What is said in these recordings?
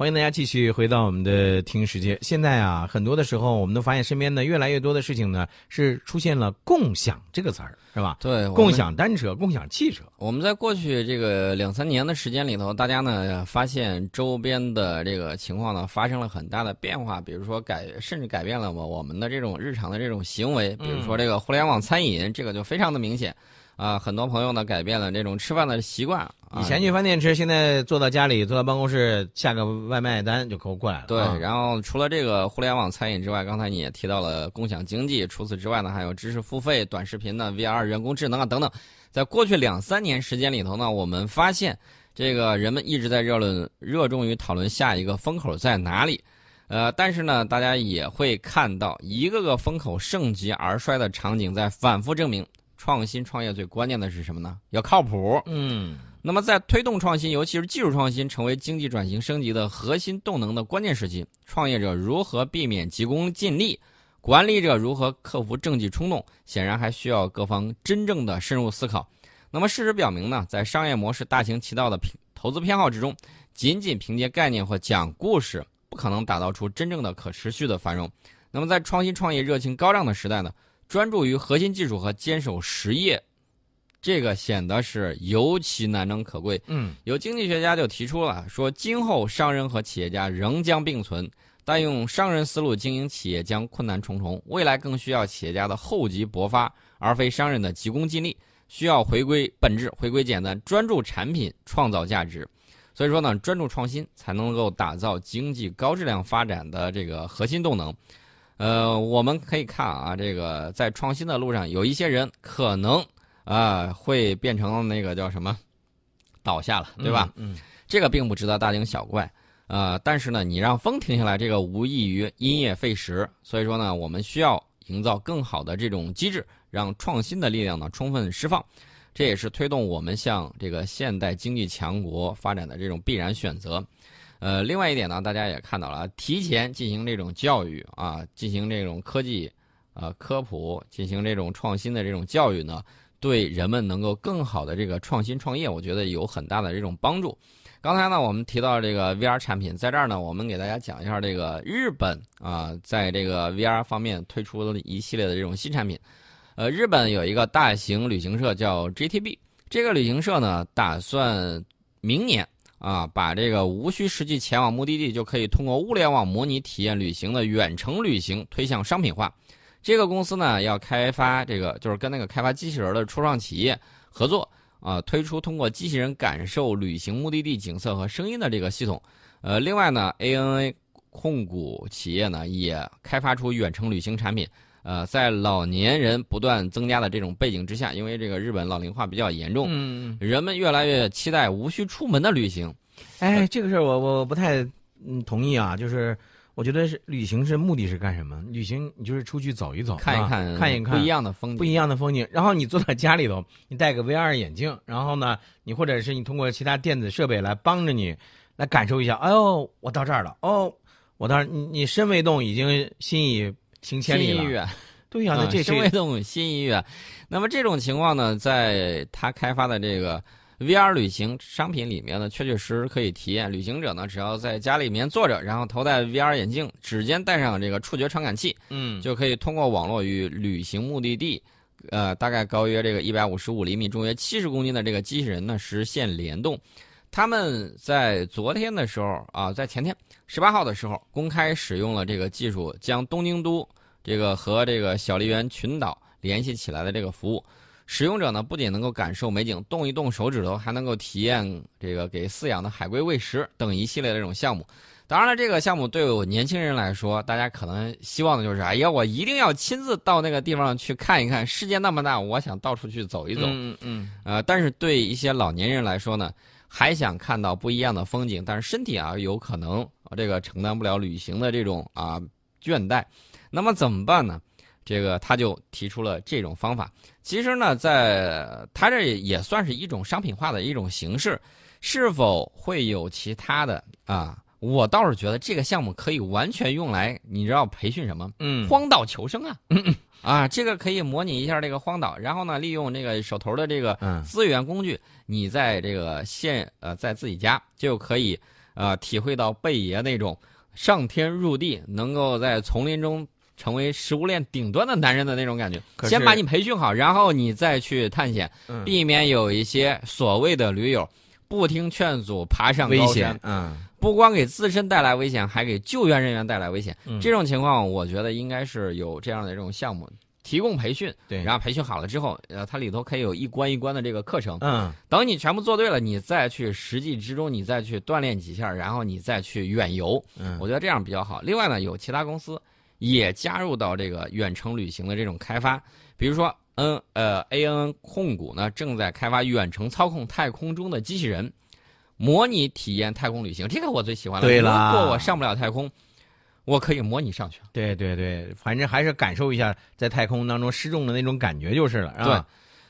欢迎大家继续回到我们的听世界。现在啊，很多的时候，我们都发现身边呢越来越多的事情呢是出现了“共享”这个词儿，是吧？对，共享单车、共享汽车。我们在过去这个两三年的时间里头，大家呢发现周边的这个情况呢发生了很大的变化，比如说改，甚至改变了我我们的这种日常的这种行为，比如说这个互联网餐饮，这个就非常的明显。啊，很多朋友呢改变了这种吃饭的习惯。以前去饭店吃，现在坐到家里，坐到办公室下个外卖单就可过来了。对，然后除了这个互联网餐饮之外，刚才你也提到了共享经济。除此之外呢，还有知识付费、短视频的 VR、人工智能啊等等。在过去两三年时间里头呢，我们发现这个人们一直在热论、热衷于讨论下一个风口在哪里。呃，但是呢，大家也会看到一个个风口盛极而衰的场景在反复证明。创新创业最关键的是什么呢？要靠谱。嗯，那么在推动创新，尤其是技术创新，成为经济转型升级的核心动能的关键时期，创业者如何避免急功近利，管理者如何克服政绩冲动，显然还需要各方真正的深入思考。那么事实表明呢，在商业模式大行其道的投资偏好之中，仅仅凭借概念或讲故事，不可能打造出真正的可持续的繁荣。那么在创新创业热情高涨的时代呢？专注于核心技术和坚守实业，这个显得是尤其难能可贵。嗯，有经济学家就提出了说，今后商人和企业家仍将并存，但用商人思路经营企业将困难重重。未来更需要企业家的厚积薄发，而非商人的急功近利。需要回归本质，回归简单，专注产品，创造价值。所以说呢，专注创新才能够打造经济高质量发展的这个核心动能。呃，我们可以看啊，这个在创新的路上，有一些人可能啊会变成那个叫什么倒下了，对吧？嗯，这个并不值得大惊小怪呃。但是呢，你让风停下来，这个无异于因噎废食。所以说呢，我们需要营造更好的这种机制，让创新的力量呢充分释放。这也是推动我们向这个现代经济强国发展的这种必然选择。呃，另外一点呢，大家也看到了，提前进行这种教育啊，进行这种科技，呃，科普，进行这种创新的这种教育呢，对人们能够更好的这个创新创业，我觉得有很大的这种帮助。刚才呢，我们提到这个 VR 产品，在这儿呢，我们给大家讲一下这个日本啊，在这个 VR 方面推出了一系列的这种新产品。呃，日本有一个大型旅行社叫 GTB，这个旅行社呢，打算明年。啊，把这个无需实际前往目的地就可以通过物联网模拟体验旅行的远程旅行推向商品化。这个公司呢要开发这个，就是跟那个开发机器人的初创企业合作啊，推出通过机器人感受旅行目的地景色和声音的这个系统。呃，另外呢，ANA 控股企业呢也开发出远程旅行产品。呃，在老年人不断增加的这种背景之下，因为这个日本老龄化比较严重，嗯，人们越来越期待无需出门的旅行。哎，这个事儿我我不太嗯同意啊，就是我觉得是旅行是目的是干什么？旅行你就是出去走一走，看一看，看一看不一样的风景，不一样的风景。然后你坐在家里头，你戴个 VR 眼镜，然后呢，你或者是你通过其他电子设备来帮着你来感受一下。哎呦，我到这儿了，哦，我到你你身未动，已经心已。行千里了，对呀，那这是未动心已远。那么这种情况呢，在他开发的这个 VR 旅行商品里面呢，确确实实可以体验。旅行者呢，只要在家里面坐着，然后头戴 VR 眼镜，指尖戴上这个触觉传感器，嗯，就可以通过网络与旅行目的地，呃，大概高约这个一百五十五厘米、重约七十公斤的这个机器人呢实现联动。他们在昨天的时候啊，在前天十八号的时候公开使用了这个技术，将东京都这个和这个小笠原群岛联系起来的这个服务。使用者呢，不仅能够感受美景，动一动手指头，还能够体验这个给饲养的海龟喂食等一系列的这种项目。当然了，这个项目对我年轻人来说，大家可能希望的就是，哎呀，我一定要亲自到那个地方去看一看，世界那么大，我想到处去走一走。嗯嗯。呃，但是对一些老年人来说呢？还想看到不一样的风景，但是身体啊有可能这个承担不了旅行的这种啊倦怠，那么怎么办呢？这个他就提出了这种方法。其实呢，在他这也算是一种商品化的一种形式，是否会有其他的啊？我倒是觉得这个项目可以完全用来，你知道培训什么？嗯，荒岛求生啊。啊，这个可以模拟一下这个荒岛，然后呢，利用这个手头的这个资源工具，你在这个现呃在自己家就可以呃，体会到贝爷那种上天入地，能够在丛林中成为食物链顶端的男人的那种感觉。先把你培训好，然后你再去探险，嗯避免有一些所谓的驴友不听劝阻爬上危高山，，险嗯，不光给自身带来危险，还给救援人员带来危险。嗯这种情况，我觉得应该是有这样的这种项目提供培训，对，然后培训好了之后，呃，它里头可以有一关一关的这个课程。嗯等你全部做对了，你再去实际之中，你再去锻炼几下，然后你再去远游。嗯，我觉得这样比较好。另外呢，有其他公司也加入到这个远程旅行的这种开发，比如说 N 呃 A N N 控股呢正在开发远程操控太空中的机器人，模拟体验太空旅行。这个我最喜欢了。对啦如果我上不了太空，我可以模拟上去。对对对，反正还是感受一下在太空当中失重的那种感觉就是了，是吧？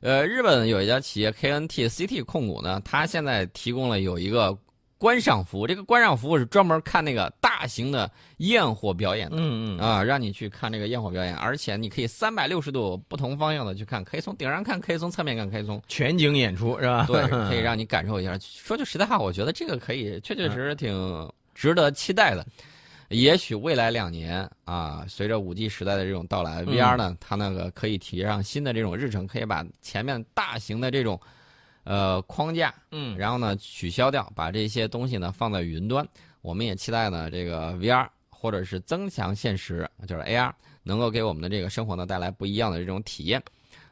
呃，日本有一家企业 KNT CT 控股呢，它现在提供了有一个观赏服务，这个观赏服务是专门看那个大型的焰火表演的。嗯嗯啊，让你去看这个焰火表演，而且你可以三百六十度不同方向的去看，可以从顶上看，可以从侧面看，可以从全景演出是吧？对，可以让你感受一下。说句实在话，我觉得这个可以，确确实实挺值得期待的。也许未来两年啊，随着五 G 时代的这种到来，VR 呢，它那个可以提上新的这种日程，可以把前面大型的这种呃框架，嗯，然后呢取消掉，把这些东西呢放在云端。我们也期待呢这个 VR 或者是增强现实，就是 AR，能够给我们的这个生活呢带来不一样的这种体验。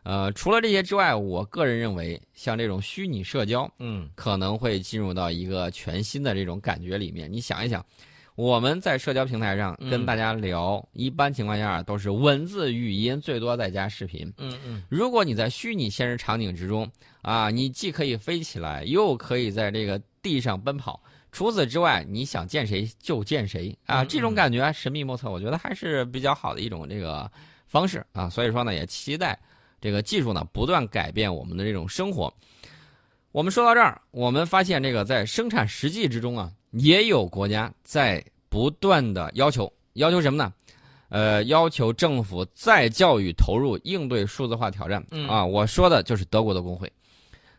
呃，除了这些之外，我个人认为，像这种虚拟社交嗯可能会进入到一个全新的这种感觉里面。你想一想，我们在社交平台上嗯跟大家聊，一般情况下都是文字、语音，最多再加视频。嗯嗯如果你在虚拟现实场景之中啊，你既可以飞起来，又可以在这个地上奔跑。除此之外，你想见谁就见谁啊，嗯这种感觉神秘莫测，我觉得还是比较好的一种这个方式啊。所以说呢，也期待这个技术呢不断改变我们的这种生活。我们说到这儿，我们发现这个在生产实际之中啊，也有国家在不断的要求，要求什么呢？呃，要求政府再教育投入应对数字化挑战、嗯啊。我说的就是德国的工会，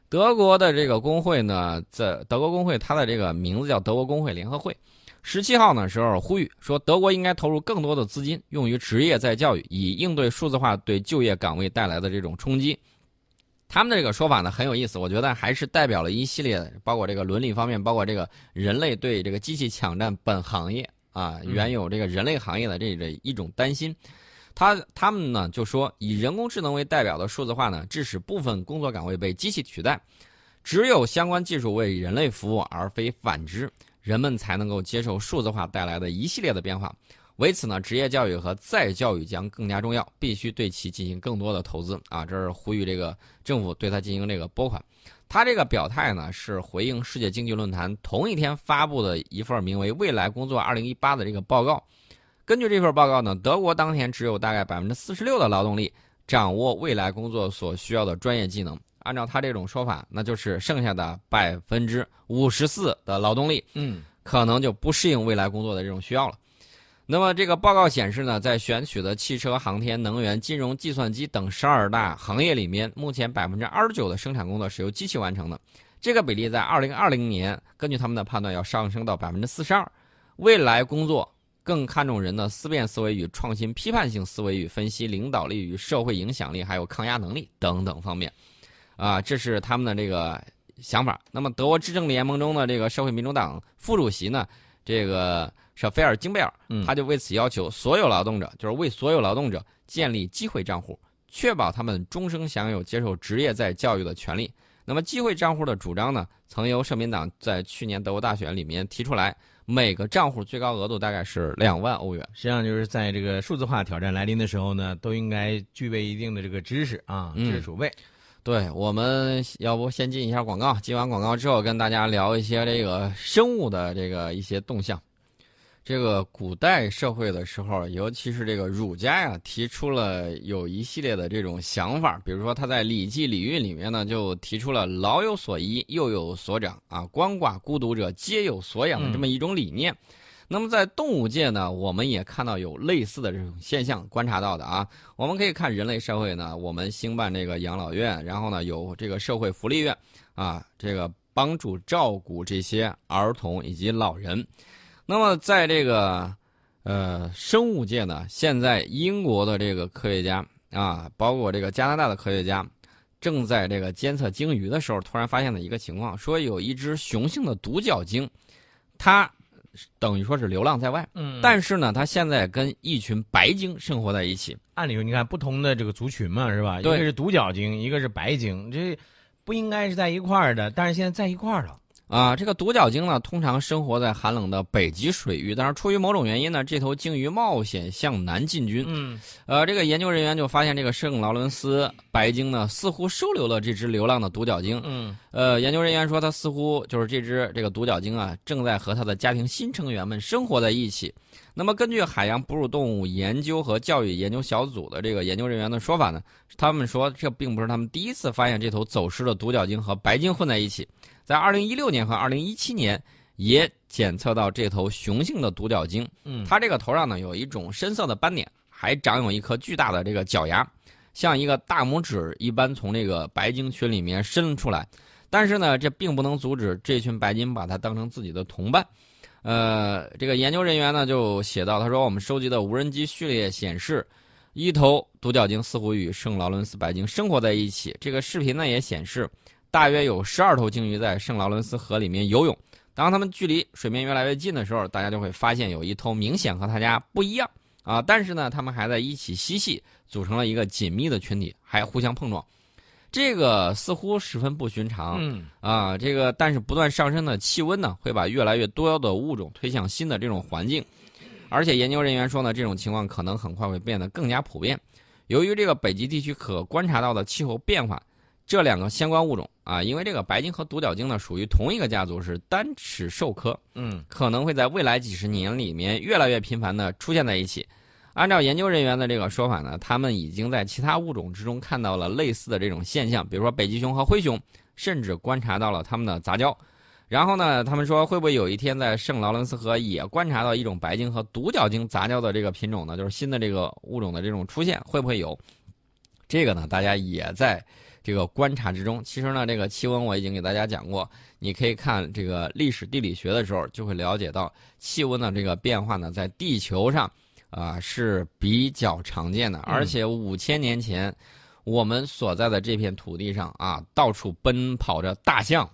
德国的这个工会呢，在德国工会它的这个名字叫德国工会联合会。十七号呢时候呼吁说，德国应该投入更多的资金用于职业再教育，以应对数字化对就业岗位带来的这种冲击。他们的这个说法呢很有意思，我觉得还是代表了一系列的，包括这个伦理方面，包括这个人类对这个机器抢占本行业啊，嗯原有这个人类行业的这这一种担心。他他们呢就说，以人工智能为代表的数字化呢，致使部分工作岗位被机器取代，只有相关技术为人类服务，而非反之，人们才能够接受数字化带来的一系列的变化。为此呢，职业教育和再教育将更加重要，必须对其进行更多的投资啊！这是呼吁这个政府对它进行这个拨款。他这个表态呢，是回应世界经济论坛同一天发布的一份名为《未来工作2018》的这个报告。根据这份报告呢，德国当前只有大概百分之四十六的劳动力掌握未来工作所需要的专业技能。按照他这种说法，那就是剩下的百分之五十四的劳动力嗯可能就不适应未来工作的这种需要了。那么这个报告显示呢，在选取的汽车、航天、能源、金融、计算机等十二大行业里面，目前百分之二十九的生产工作是由机器完成的。这个比例在二零二零年，根据他们的判断要上升到百分之四十二。未来工作更看重人的思辨思维与创新、批判性思维与分析、领导力与社会影响力，还有抗压能力等等方面。啊，这是他们的这个想法。那么，德国执政联盟中的这个社会民主党副主席呢，这个舍菲尔金贝尔，嗯他就为此要求所有劳动者，就是为所有劳动者建立机会账户，确保他们终生享有接受职业再教育的权利。那么，机会账户的主张呢，曾由社民党在去年德国大选里面提出来，每个账户最高额度大概是两万欧元。实际上就是在这个数字化挑战来临的时候呢，都应该具备一定的这个知识啊，嗯知识储备。对，我们要不先进一下广告，进完广告之后跟大家聊一些这个生物的这个一些动向。这个古代社会的时候，尤其是这个儒家呀，提出了有一系列的这种想法，比如说他在《礼记·礼运》里面呢，就提出了“老有所依，幼有所长”啊，鳏寡孤独者皆有所养的这么一种理念。那么在动物界呢，我们也看到有类似的这种现象，观察到的啊。我们可以看人类社会呢，我们兴办这个养老院，然后呢有这个社会福利院，啊，这个帮助照顾这些儿童以及老人。那么在这个呃生物界呢，现在英国的这个科学家啊，包括这个加拿大的科学家，正在这个监测鲸鱼的时候，突然发现了一个情况，说有一只雄性的独角鲸，它等于说是流浪在外，嗯，但是呢，它现在跟一群白鲸生活在一起。按理说，你看不同的这个族群嘛，是吧？一个是独角鲸，一个是白鲸，这不应该是在一块儿的，但是现在在一块儿了。啊，这个独角鲸呢，通常生活在寒冷的北极水域，但是出于某种原因呢，这头鲸鱼冒险向南进军。嗯呃，这个研究人员就发现，这个圣劳伦斯白鲸呢，似乎收留了这只流浪的独角鲸。嗯呃，研究人员说，它似乎就是这只这个独角鲸啊，正在和它的家庭新成员们生活在一起。那么，根据海洋哺乳动物研究和教育研究小组的这个研究人员的说法呢，他们说这并不是他们第一次发现这头走失的独角鲸和白鲸混在一起，在2016年和2017年也检测到这头雄性的独角鲸，嗯，它这个头上呢有一种深色的斑点，还长有一颗巨大的这个角牙，像一个大拇指一般从这个白鲸群里面伸出来。但是呢，这并不能阻止这群白鲸把它当成自己的同伴。呃，这个研究人员呢就写到，他说我们收集的无人机序列显示，一头独角鲸似乎与圣劳伦斯白鲸生活在一起。这个视频呢也显示，大约有十二头鲸鱼在圣劳伦斯河里面游泳。当它们距离水面越来越近的时候，大家就会发现有一头明显和它家不一样啊，但是呢，它们还在一起嬉戏，组成了一个紧密的群体，还互相碰撞。这个似乎十分不寻常嗯啊！这个但是不断上升的气温呢，会把越来越多的物种推向新的这种环境，而且研究人员说呢，这种情况可能很快会变得更加普遍。由于这个北极地区可观察到的气候变化，这两个相关物种啊，因为这个白鲸和独角鲸呢属于同一个家族，是单齿兽科，嗯可能会在未来几十年里面越来越频繁的出现在一起。按照研究人员的这个说法呢，他们已经在其他物种之中看到了类似的这种现象，比如说北极熊和灰熊，甚至观察到了它们的杂交。然后呢，他们说会不会有一天在圣劳伦斯河也观察到一种白鲸和独角鲸杂交的这个品种呢？就是新的这个物种的这种出现，会不会有？这个呢，大家也在这个观察之中。其实呢，这个气温我已经给大家讲过，你可以看这个历史地理学的时候，就会了解到气温的这个变化呢，在地球上啊、是比较常见的。而且五千年前，我们所在的这片土地上啊，到处奔跑着大象。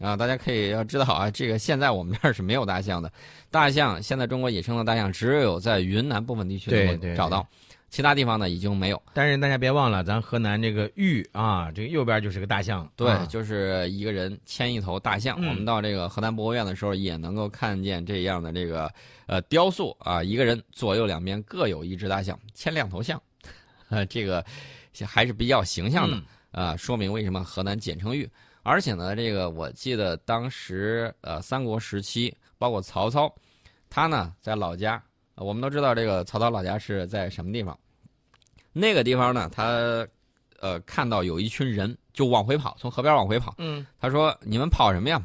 啊，大家可以要知道啊，这个现在我们这儿是没有大象的。大象现在中国野生的大象只有在云南部分地区能够对找到，其他地方呢已经没有。但是大家别忘了，咱河南这个玉啊，这个右边就是个大象，对，啊就是一个人牵一头大象。嗯我们到这个河南博物院的时候，也能够看见这样的这个呃雕塑啊，一个人左右两边各有一只大象，牵两头象，呃，这个还是比较形象的嗯啊、说明为什么河南简称玉。而且呢，这个我记得当时呃三国时期，包括曹操，他呢在老家，呃我们都知道这个曹操老家是在什么地方。那个地方呢，他呃看到有一群人就往回跑，从河边往回跑。嗯他说：“你们跑什么呀？”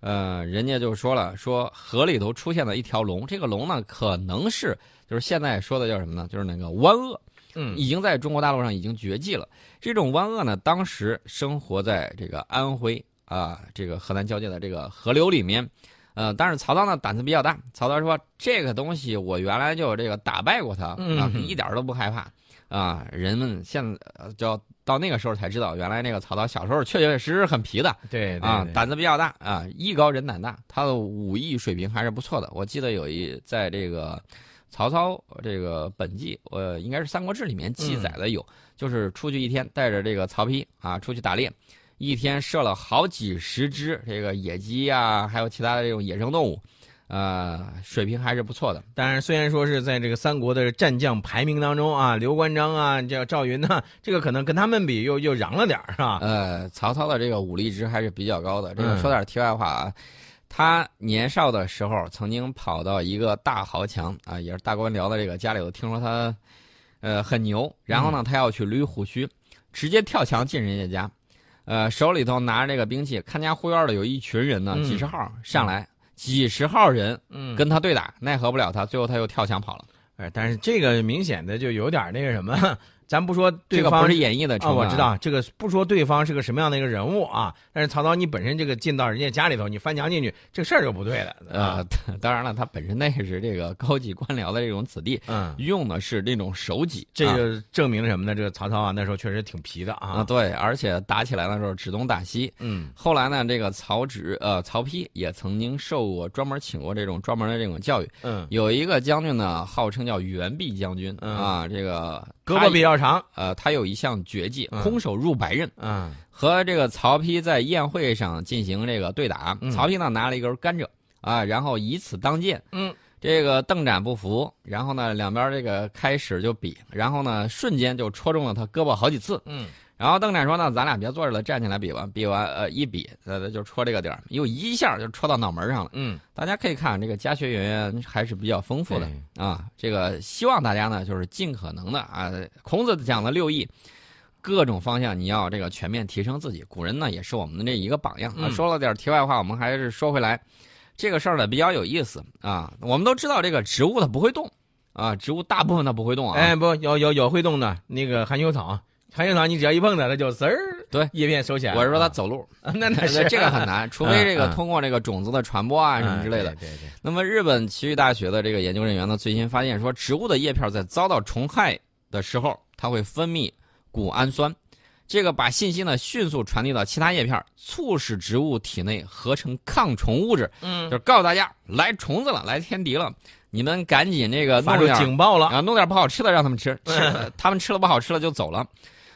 呃，人家就说了，说河里头出现了一条龙，这个龙呢可能是就是现在说的叫什么呢？就是那个湾鳄，嗯已经在中国大陆上已经绝迹了。这种湾鳄呢，当时生活在这个安徽啊，这个河南交界的这个河流里面。呃，但是曹操呢胆子比较大，曹操说这个东西我原来就这个打败过他啊，嗯一点都不害怕啊。人们现在呃就到那个时候才知道，原来那个曹操小时候确确实实很皮的对对啊，胆子比较大啊，艺高人胆大，他的武艺水平还是不错的。我记得有一在这个曹操这个本纪，呃，应该是《三国志》里面记载的有，就是出去一天带着这个曹丕啊出去打猎，一天射了好几十只这个野鸡啊，还有其他的这种野生动物，呃，水平还是不错的。但是，虽然说是在这个三国的战将排名当中啊，刘关张啊，这赵云呐，这个可能跟他们比又又瓤了点儿，是吧？呃，曹操的这个武力值还是比较高的。这个嗯说点题外话啊，他年少的时候曾经跑到一个大豪强啊，也是大官僚的这个家里头，听说他呃很牛，然后呢，他要去捋胡须，直接跳墙进人家家，呃，手里头拿着这个兵器，看家护院的有一群人呢，嗯几十号上来，几十号人嗯，跟他对打，奈何不了他，最后他又跳墙跑了。哎，但是这个明显的就有点那个什么，咱不说这对方个不是演绎的啊，我知。道这个不说对方是个什么样的一个人物啊，但是曹操你本身这个进到人家家里头，你翻墙进去，这个事儿就不对了。呃啊，，当然了，他本身那也是这个高级官僚的这种子弟，嗯，用的是这种手戟。啊这就证明了什么呢？这个曹操啊，那时候确实挺皮的啊，啊。对，而且打起来的时候指东打西。嗯后来呢，这个曹植呃曹丕也曾经受过专门请过这种专门的这种教育。嗯，有一个将军呢，号称叫袁弼将军、嗯啊，这个胳膊比较长。呃，他有一项绝技，嗯空手入白刃，嗯和这个曹丕在宴会上进行这个对打。嗯曹丕呢拿了一根甘蔗啊，然后以此当剑。嗯这个邓展不服，然后呢两边这个开始就比，然后呢瞬间就戳中了他胳膊好几次。嗯然后邓展说呢，咱俩别坐着了，站起来比吧。比完呃一比，呃就戳这个点儿，又一下就戳到脑门上了。嗯，大家可以看这个家学渊源还是比较丰富的啊。这个希望大家呢就是尽可能的啊，孔子讲的六艺，各种方向你要这个全面提升自己。古人呢也是我们的这一个榜样啊。嗯说了点题外话，我们还是说回来，这个事儿呢比较有意思啊。我们都知道这个植物它不会动啊，植物大部分它不会动啊。哎，不，有有有会动的那个含羞草，含羞草你只要一碰它，它就滋儿，对。叶片收起来。我是说它走路，啊，那那是 这个很难，除非这个通过这个种子的传播啊什么之类的。嗯对对对，那么，日本奇遇大学的这个研究人员呢，最新发现说，植物的叶片在遭到虫害的时候，它会分泌谷氨酸，这个把信息呢迅速传递到其他叶片，促使植物体内合成抗虫物质，嗯。就是告诉大家来虫子了，来天敌了，你们赶紧那个弄点儿警报了。啊，弄点不好吃的让他们吃，他们吃了不好吃了就走了。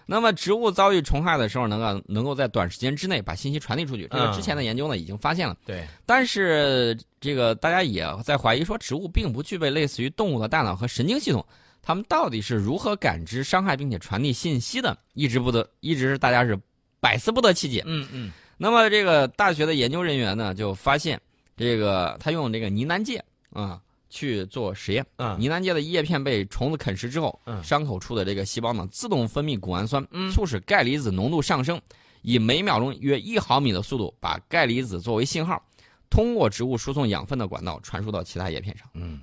那么植物遭遇虫害的时候，能够能够在短时间之内把信息传递出去，这个嗯之前的研究呢已经发现了。对，但是这个大家也在怀疑说，植物并不具备类似于动物的大脑和神经系统，它们到底是如何感知伤害并且传递信息的，一直不得，一直是大家是百思不得其解。嗯嗯那么这个大学的研究人员呢，就发现这个他用这个呢喃芥啊去做实验，嗯。呢喃芥的叶片被虫子啃食之后，嗯。伤口处的这个细胞呢自动分泌谷氨酸，嗯。促使钙离子浓度上升，以每秒钟约一毫米的速度把钙离子作为信号，通过植物输送养分的管道传输到其他叶片上。嗯